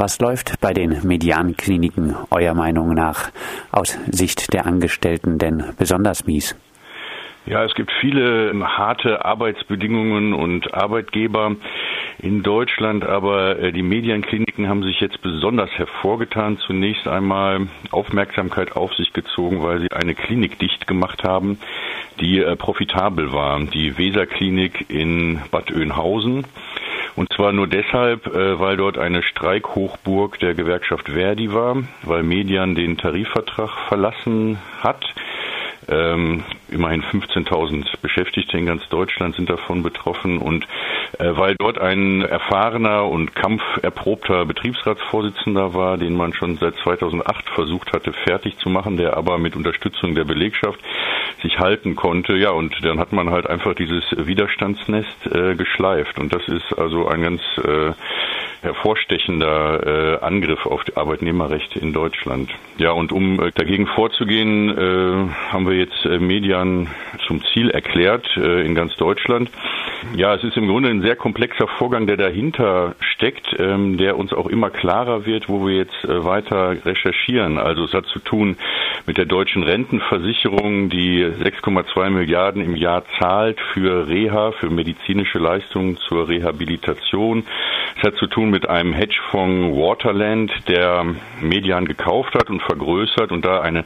Was läuft bei den Mediankliniken eurer Meinung nach aus Sicht der Angestellten denn besonders mies? Ja, es gibt viele harte Arbeitsbedingungen und Arbeitgeber in Deutschland, aber äh, die Medienkliniken haben sich jetzt besonders hervorgetan. Zunächst einmal Aufmerksamkeit auf sich gezogen, weil sie eine Klinik dicht gemacht haben, die äh, profitabel war. Die Weserklinik in Bad Oeynhausen. Und zwar nur deshalb, äh, weil dort eine Streikhochburg der Gewerkschaft Verdi war, weil Median den Tarifvertrag verlassen hat. Ähm, immerhin 15.000 Beschäftigte in ganz Deutschland sind davon betroffen. Und äh, weil dort ein erfahrener und kampferprobter Betriebsratsvorsitzender war, den man schon seit 2008 versucht hatte fertig zu machen, der aber mit Unterstützung der Belegschaft sich halten konnte. Ja, und dann hat man halt einfach dieses Widerstandsnest äh, geschleift und das ist also ein ganz äh, hervorstechender äh, Angriff auf die Arbeitnehmerrechte in Deutschland. Ja, und um äh, dagegen vorzugehen, äh, haben wir jetzt äh, Median zum Ziel erklärt äh, in ganz Deutschland. Ja, es ist im Grunde ein sehr komplexer Vorgang, der dahinter steckt, ähm, der uns auch immer klarer wird, wo wir jetzt äh, weiter recherchieren. Also es hat zu tun mit der deutschen Rentenversicherung, die 6,2 Milliarden im Jahr zahlt für Reha, für medizinische Leistungen zur Rehabilitation. Es hat zu tun mit einem Hedgefonds Waterland, der Median gekauft hat und vergrößert und da eine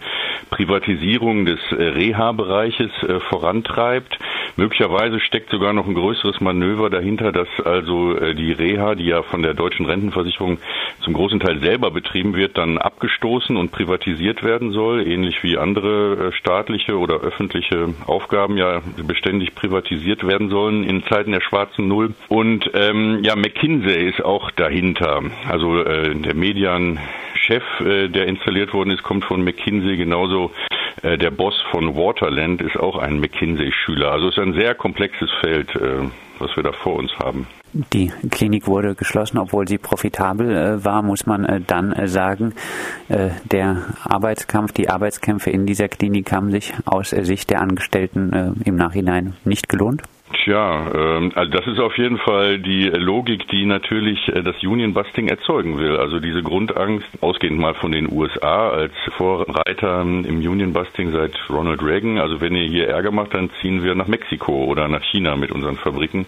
Privatisierung des äh, Reha-Bereiches äh, vorantreibt. Möglicherweise steckt sogar noch ein größeres Manöver dahinter, dass also äh, die Reha, die ja von der deutschen Rentenversicherung zum großen Teil selber betrieben wird, dann abgestoßen und privatisiert werden soll, ähnlich wie andere staatliche oder öffentliche Aufgaben ja beständig privatisiert werden sollen in Zeiten der schwarzen Null. Und ähm, ja, McKinsey ist auch dahinter. Also äh, der Median-Chef, äh, der installiert worden ist, kommt von McKinsey, genauso äh, der Boss von Waterland ist auch ein McKinsey-Schüler. Also es ist ein sehr komplexes Feld, äh, was wir da vor uns haben. Die Klinik wurde geschlossen, obwohl sie profitabel äh, war, muss man äh, dann äh, sagen. Der Arbeitskampf, die Arbeitskämpfe in dieser Klinik haben sich aus Sicht der Angestellten im Nachhinein nicht gelohnt. Tja, ähm, also das ist auf jeden Fall die Logik, die natürlich äh, das Union Busting erzeugen will. Also diese Grundangst, ausgehend mal von den USA als Vorreiter im Union Busting seit Ronald Reagan. Also wenn ihr hier Ärger macht, dann ziehen wir nach Mexiko oder nach China mit unseren Fabriken.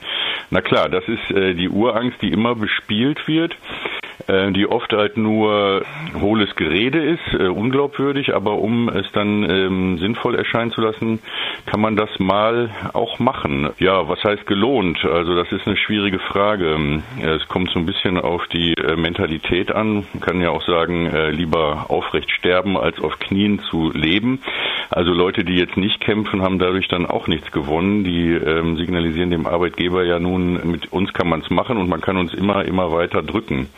Na klar, das ist äh, die Urangst, die immer bespielt wird. Äh, die oft halt nur hohles Gerede ist, äh, unglaubwürdig, aber um es dann ähm, sinnvoll erscheinen zu lassen, kann man das mal auch machen. Ja, was heißt gelohnt? Also das ist eine schwierige Frage. Es kommt so ein bisschen auf die äh, Mentalität an. Man kann ja auch sagen, äh, lieber aufrecht sterben, als auf Knien zu leben. Also Leute, die jetzt nicht kämpfen, haben dadurch dann auch nichts gewonnen. Die ähm, signalisieren dem Arbeitgeber ja nun, mit uns kann man es machen und man kann uns immer, immer weiter drücken.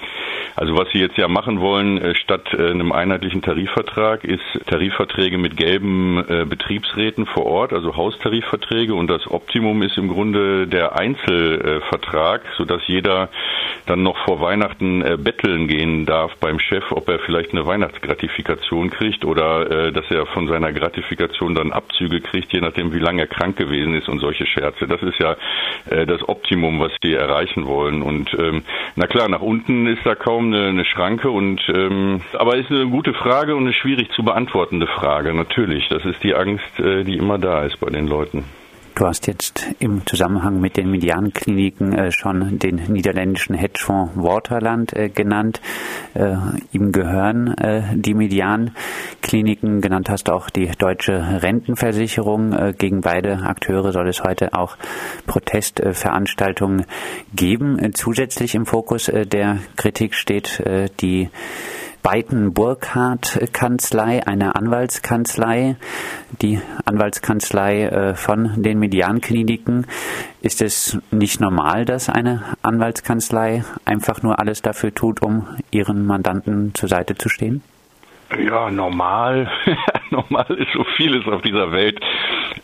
Also was Sie jetzt ja machen wollen, äh, statt äh, einem einheitlichen Tarifvertrag, ist Tarifverträge mit gelben äh, Betriebsräten vor Ort, also Haustarifverträge. Und das Optimum ist im Grunde der Einzelvertrag, sodass jeder dann noch vor Weihnachten betteln gehen darf beim Chef, ob er vielleicht eine Weihnachtsgratifikation kriegt oder dass er von seiner Gratifikation dann Abzüge kriegt, je nachdem, wie lange er krank gewesen ist und solche Scherze. Das ist ja das Optimum, was die erreichen wollen. Und ähm, na klar, nach unten ist da kaum eine, eine Schranke und ähm, aber ist eine gute Frage und eine schwierig zu beantwortende Frage. Natürlich, das ist die Angst, äh, die immer da ist bei den Leuten. Du hast jetzt im Zusammenhang mit den Mediankliniken äh, schon den niederländischen Hedgefonds Waterland äh, genannt. Äh, ihm gehören äh, die Mediankliniken. Genannt hast auch die deutsche Rentenversicherung. Äh, gegen beide Akteure soll es heute auch Protestveranstaltungen geben. Äh, zusätzlich im Fokus der Kritik steht die Beiten Burkhardt Kanzlei, eine Anwaltskanzlei, die Anwaltskanzlei äh, von den Mediankliniken. Ist es nicht normal, dass eine Anwaltskanzlei einfach nur alles dafür tut, um ihren Mandanten zur Seite zu stehen? Ja, normal. normal ist so vieles auf dieser Welt.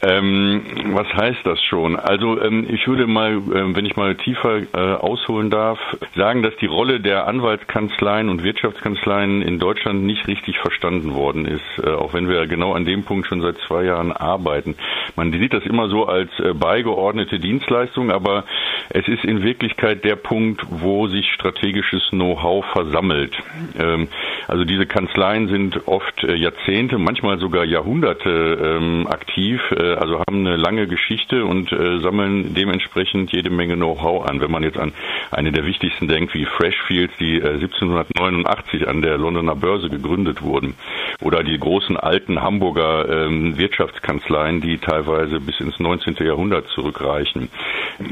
Ähm, was heißt das schon? Also ähm, ich würde mal, äh, wenn ich mal tiefer äh, ausholen darf, sagen, dass die Rolle der Anwaltskanzleien und Wirtschaftskanzleien in Deutschland nicht richtig verstanden worden ist, äh, auch wenn wir genau an dem Punkt schon seit zwei Jahren arbeiten. Man sieht das immer so als äh, beigeordnete Dienstleistung, aber es ist in Wirklichkeit der Punkt, wo sich strategisches Know-how versammelt. Ähm, also diese Kanzleien sind oft äh, Jahrzehnte, manchmal sogar Jahrhunderte ähm, aktiv, äh, also haben eine lange Geschichte und äh, sammeln dementsprechend jede Menge Know-how an. Wenn man jetzt an eine der wichtigsten denkt, wie Freshfields, die 1789 an der Londoner Börse gegründet wurden, oder die großen alten Hamburger ähm, Wirtschaftskanzleien, die teilweise bis ins 19. Jahrhundert zurückreichen.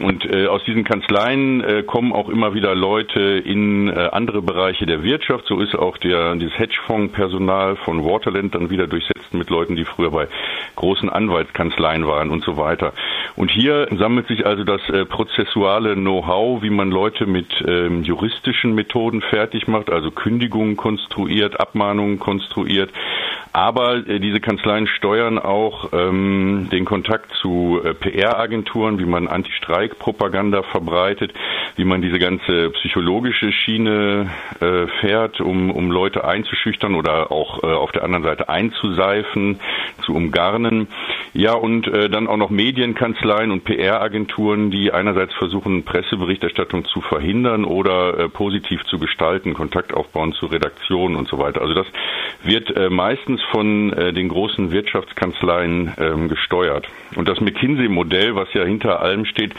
Und aus diesen Kanzleien kommen auch immer wieder Leute in andere Bereiche der Wirtschaft. So ist auch der, dieses Hedgefonds-Personal von Waterland dann wieder durchsetzt mit Leuten, die früher bei großen Anwaltskanzleien waren und so weiter. Und hier sammelt sich also das äh, prozessuale Know-how, wie man Leute mit ähm, juristischen Methoden fertig macht, also Kündigungen konstruiert, Abmahnungen konstruiert. Aber äh, diese Kanzleien steuern auch ähm, den Kontakt zu äh, PR-Agenturen, wie man Anti-Streik-Propaganda verbreitet, wie man diese ganze psychologische Schiene äh, fährt, um, um Leute einzuschüchtern oder auch äh, auf der anderen Seite einzuseifen, zu umgarnen. Ja, und äh, dann auch noch Medienkanzleien und PR-Agenturen, die einerseits versuchen, Presseberichterstattung zu verhindern oder äh, positiv zu gestalten, Kontakt aufbauen zu Redaktionen und so weiter. Also das wird äh, meistens von äh, den großen Wirtschaftskanzleien ähm, gesteuert. Und das McKinsey-Modell, was ja hinter allem steht,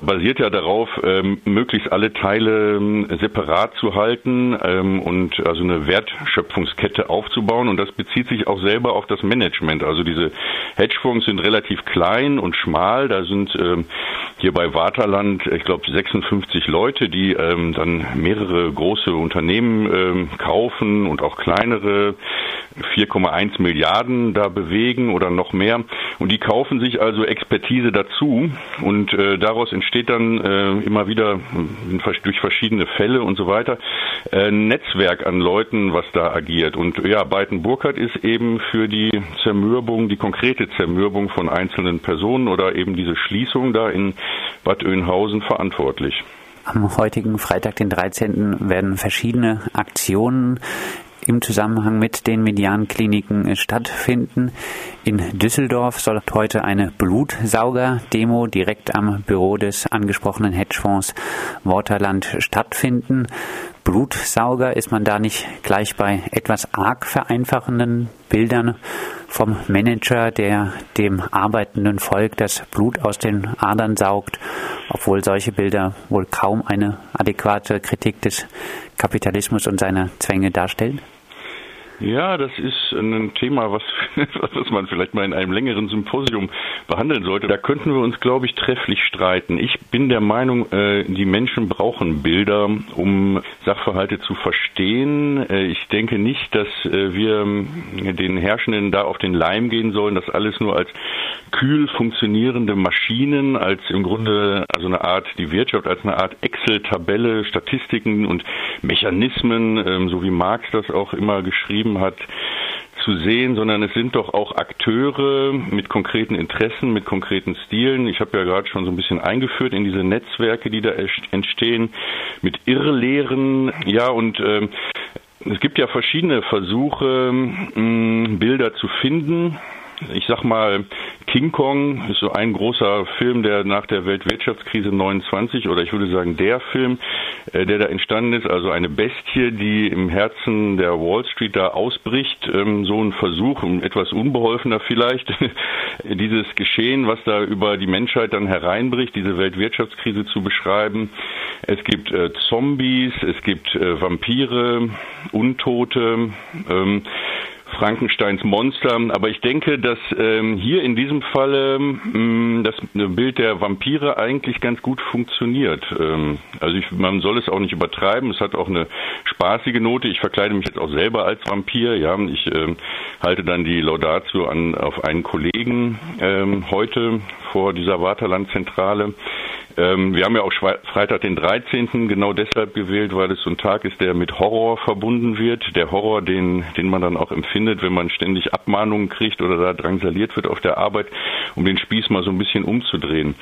basiert ja darauf, ähm, möglichst alle Teile ähm, separat zu halten ähm, und also eine Wertschöpfungskette aufzubauen. Und das bezieht sich auch selber auf das Management. Also diese Hedgefonds sind relativ klein und schmal. Da sind ähm, hier bei Waterland, ich glaube, 56 Leute, die ähm, dann mehrere große Unternehmen ähm, kaufen und auch kleinere 4,1 Milliarden da bewegen oder noch mehr. Und die kaufen sich also Expertise dazu und äh, daraus entsteht dann äh, immer wieder äh, durch verschiedene Fälle und so weiter äh, Netzwerk an Leuten, was da agiert. Und ja, Beiten-Burkhardt ist eben für die Zermürbung, die konkrete Zermürbung von einzelnen Personen oder eben diese Schließung da in Bad Oeynhausen verantwortlich. Am heutigen Freitag, den 13., werden verschiedene Aktionen im Zusammenhang mit den Mediankliniken stattfinden. In Düsseldorf soll heute eine Blutsauger-Demo direkt am Büro des angesprochenen Hedgefonds Waterland stattfinden. Blutsauger ist man da nicht gleich bei etwas arg vereinfachenden Bildern vom Manager, der dem arbeitenden Volk das Blut aus den Adern saugt, obwohl solche Bilder wohl kaum eine adäquate Kritik des Kapitalismus und seiner Zwänge darstellen? Ja, das ist ein Thema, was, was man vielleicht mal in einem längeren Symposium behandeln sollte. Da könnten wir uns, glaube ich, trefflich streiten. Ich bin der Meinung, äh, die Menschen brauchen Bilder, um Sachverhalte zu verstehen. Äh, ich denke nicht, dass äh, wir den Herrschenden da auf den Leim gehen sollen, das alles nur als kühl funktionierende Maschinen, als im Grunde also eine Art, die Wirtschaft als eine Art Excel-Tabelle, Statistiken und Mechanismen, ähm, so wie Marx das auch immer geschrieben beschrieben hat, zu sehen, sondern es sind doch auch Akteure mit konkreten Interessen, mit konkreten Stilen. Ich habe ja gerade schon so ein bisschen eingeführt in diese Netzwerke, die da entstehen, mit Irrlehren. Ja, und äh, es gibt ja verschiedene Versuche, mh, Bilder zu finden ich sag mal, King Kong ist so ein großer Film, der nach der Weltwirtschaftskrise 29 oder ich würde sagen der Film, äh, der da entstanden ist, also eine Bestie, die im Herzen der Wall Street da ausbricht, ähm, so ein Versuch, etwas unbeholfener vielleicht, dieses Geschehen, was da über die Menschheit dann hereinbricht, diese Weltwirtschaftskrise zu beschreiben. Es gibt äh, Zombies, es gibt äh, Vampire, Untote. Frankensteins Monster. Aber ich denke, dass ähm, hier in diesem Falle ähm, das Bild der Vampire eigentlich ganz gut funktioniert. Ähm, also ich, man soll es auch nicht übertreiben. Es hat auch eine spaßige Note. Ich verkleide mich jetzt auch selber als Vampir. Ja, ich ähm, halte dann die Laudatio an auf einen Kollegen ähm, heute vor dieser Waterlandzentrale Ähm, wir haben ja auch Freitag den 13. genau deshalb gewählt, weil es so ein Tag ist, der mit Horror verbunden wird. Der Horror, den, den man dann auch empfindet, wenn man ständig Abmahnungen kriegt oder da drangsaliert wird auf der Arbeit, um den Spieß mal so ein bisschen umzudrehen.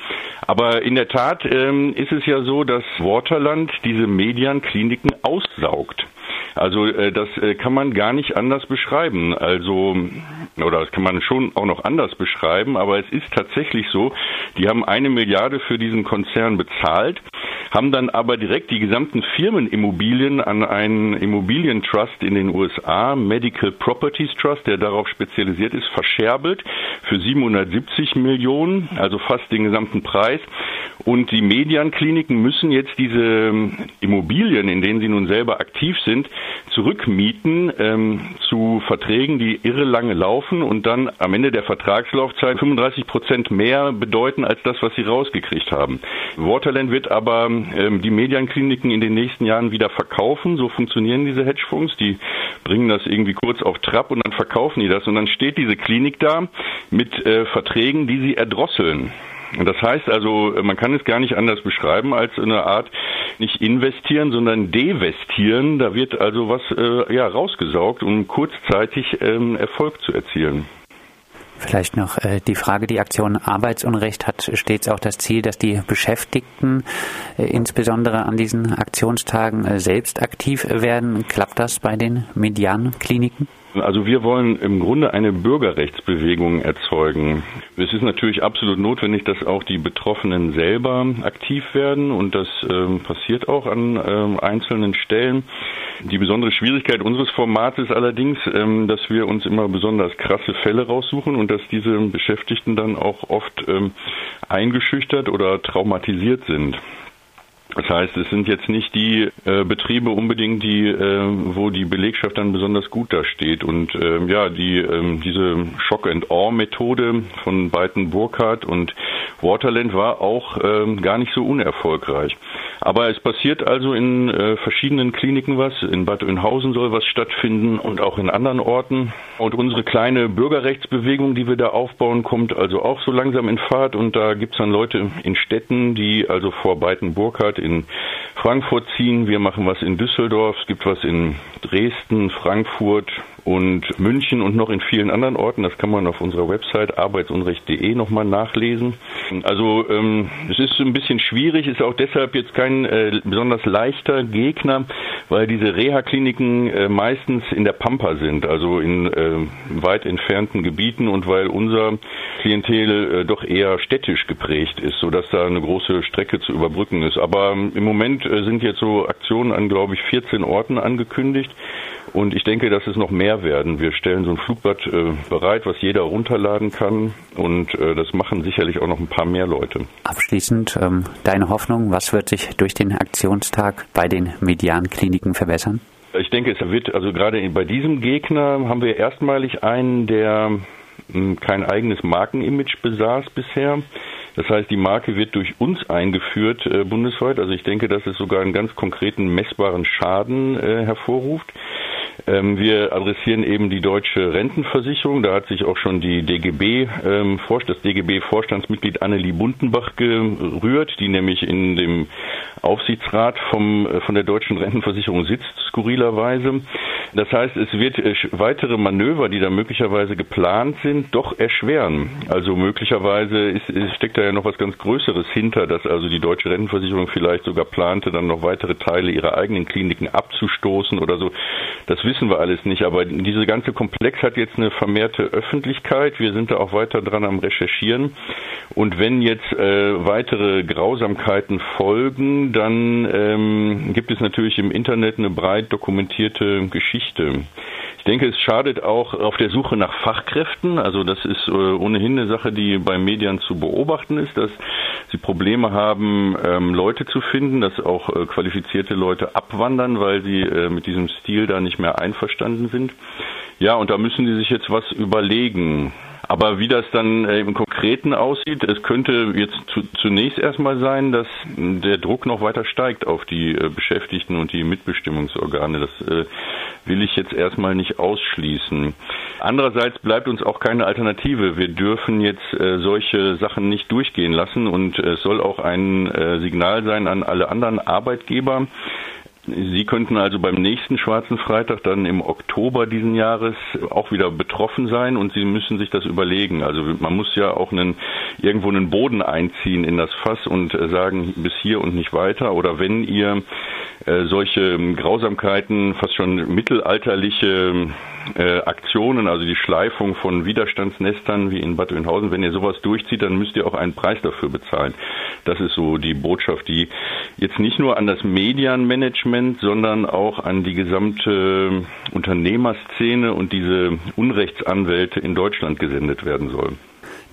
Aber in der Tat ähm, ist es ja so, dass Waterland diese Medienkliniken aussaugt. Also äh, das äh, kann man gar nicht anders beschreiben. Also oder das kann man schon auch noch anders beschreiben, aber es ist tatsächlich so, die haben eine Milliarde für diesen Konzern bezahlt, haben dann aber direkt die gesamten Firmenimmobilien an einen Immobilientrust in den USA, Medical Properties Trust, der darauf spezialisiert ist, verscherbelt für 770 Millionen, also fast den gesamten Preis. Und die Mediankliniken müssen jetzt diese Immobilien, in denen sie nun selber aktiv sind, zurückmieten ähm, zu Verträgen, die irre lange laufen und dann am Ende der Vertragslaufzeit 35 Prozent mehr bedeuten als das, was sie rausgekriegt haben. Waterland wird aber ähm, die Medienkliniken in den nächsten Jahren wieder verkaufen. So funktionieren diese Hedgefonds. Die bringen das irgendwie kurz auf Trab und dann verkaufen die das und dann steht diese Klinik da mit äh, Verträgen, die sie erdrosseln. Das heißt also, man kann es gar nicht anders beschreiben als eine Art nicht investieren, sondern devestieren. Da wird also was äh, ja rausgesaugt, um kurzzeitig ähm, Erfolg zu erzielen. Vielleicht noch äh, die Frage, die Aktion Arbeitsunrecht hat stets auch das Ziel, dass die Beschäftigten äh, insbesondere an diesen Aktionstagen äh, selbst aktiv werden. Klappt das bei den Mediankliniken? Also wir wollen im Grunde eine Bürgerrechtsbewegung erzeugen. Es ist natürlich absolut notwendig, dass auch die Betroffenen selber aktiv werden und das ähm, passiert auch an ähm, einzelnen Stellen. Die besondere Schwierigkeit unseres Formats ist allerdings, ähm, dass wir uns immer besonders krasse Fälle raussuchen und dass diese Beschäftigten dann auch oft ähm, eingeschüchtert oder traumatisiert sind. Das heißt, es sind jetzt nicht die äh, Betriebe unbedingt, die, äh, wo die Belegschaft dann besonders gut dasteht. Und äh, ja, die äh, diese Shock and Awe Methode von Beiten Burkhardt und Waterland war auch äh, gar nicht so unerfolgreich. Aber es passiert also in äh, verschiedenen Kliniken was. In Bad Oeynhausen soll was stattfinden und auch in anderen Orten. Und unsere kleine Bürgerrechtsbewegung, die wir da aufbauen, kommt also auch so langsam in Fahrt. Und da gibt's dann Leute in Städten, die also vor Beiten Burkhardt in Frankfurt ziehen. Wir machen was in Düsseldorf. Es gibt was in Dresden, Frankfurt, und München und noch in vielen anderen Orten. Das kann man auf unserer Website arbeitsunrecht.de nochmal nachlesen. Also ähm, es ist ein bisschen schwierig, ist auch deshalb jetzt kein äh, besonders leichter Gegner, weil diese Reha-Kliniken äh, meistens in der Pampa sind, also in äh, weit entfernten Gebieten und weil unser Klientel äh, doch eher städtisch geprägt ist, sodass da eine große Strecke zu überbrücken ist. Aber ähm, im Moment äh, sind jetzt so Aktionen an, glaube ich, 14 Orten angekündigt. Und ich denke, dass es noch mehr werden. Wir stellen so ein Flugblatt äh, bereit, was jeder runterladen kann. Und äh, das machen sicherlich auch noch ein paar mehr Leute. Abschließend ähm, deine Hoffnung, was wird sich durch den Aktionstag bei den Mediankliniken verbessern? Ich denke, es wird, also gerade bei diesem Gegner haben wir erstmalig einen, der hm, kein eigenes Markenimage besaß bisher. Das heißt, die Marke wird durch uns eingeführt äh, bundesweit. Also ich denke, dass es sogar einen ganz konkreten messbaren Schaden äh, hervorruft. Ähm, wir adressieren eben die deutsche Rentenversicherung. Da hat sich auch schon die DGB, ähm, das DGB-Vorstandsmitglied Annelie Buntenbach gerührt, die nämlich in dem Aufsichtsrat vom, äh, von der deutschen Rentenversicherung sitzt, skurrilerweise. Das heißt, es wird äh, weitere Manöver, die da möglicherweise geplant sind, doch erschweren. Also möglicherweise ist, steckt da ja noch was ganz Größeres hinter, dass also die deutsche Rentenversicherung vielleicht sogar plante, dann noch weitere Teile ihrer eigenen Kliniken abzustoßen oder so. Das wissen wir alles nicht, aber diese ganze Komplex hat jetzt eine vermehrte Öffentlichkeit. Wir sind da auch weiter dran am Recherchieren. Und wenn jetzt äh, weitere Grausamkeiten folgen, dann ähm, gibt es natürlich im Internet eine breit dokumentierte Geschichte. Ich denke, es schadet auch auf der Suche nach Fachkräften. Also das ist äh, ohnehin eine Sache, die bei Medien zu beobachten ist, dass sie Probleme haben, ähm, Leute zu finden, dass auch äh, qualifizierte Leute abwandern, weil sie äh, mit diesem Stil da nicht mehr einverstanden sind. Ja, und da müssen sie sich jetzt was überlegen. Aber wie das dann äh, im Konkreten aussieht, es könnte jetzt zu, zunächst erstmal sein, dass der Druck noch weiter steigt auf die äh, Beschäftigten und die Mitbestimmungsorgane. Das äh, will ich jetzt erstmal nicht ausschließen. Andererseits bleibt uns auch keine Alternative. Wir dürfen jetzt äh, solche Sachen nicht durchgehen lassen und es soll auch ein äh, Signal sein an alle anderen Arbeitgeber, Sie könnten also beim nächsten Schwarzen Freitag dann im Oktober diesen Jahres auch wieder betroffen sein und Sie müssen sich das überlegen. Also man muss ja auch einen, irgendwo einen Boden einziehen in das Fass und äh, sagen, bis hier und nicht weiter. Oder wenn ihr äh, solche Grausamkeiten, fast schon mittelalterliche äh, Aktionen, also die Schleifung von Widerstandsnestern wie in Bad Oeynhausen, wenn ihr sowas durchzieht, dann müsst ihr auch einen Preis dafür bezahlen. Das ist so die Botschaft, die jetzt nicht nur an das Medienmanagement, sondern auch an die gesamte Unternehmerszene und diese Unrechtsanwälte in Deutschland gesendet werden soll.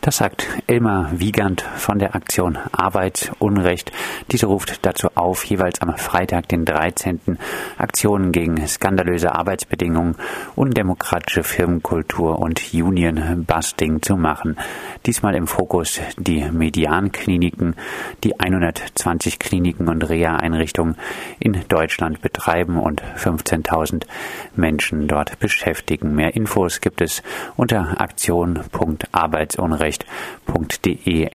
Das sagt Elmar Wiegand von der Aktion Arbeitsunrecht. Diese ruft dazu auf, jeweils am Freitag, den 13. Aktionen gegen skandalöse Arbeitsbedingungen, undemokratische Firmenkultur und Union-Busting zu machen. Diesmal im Fokus die Mediankliniken, die 120 Kliniken und Reha-Einrichtungen in Deutschland betreiben und 15.000 Menschen dort beschäftigen. Mehr Infos gibt es unter aktion.arbeitsunrecht recht.de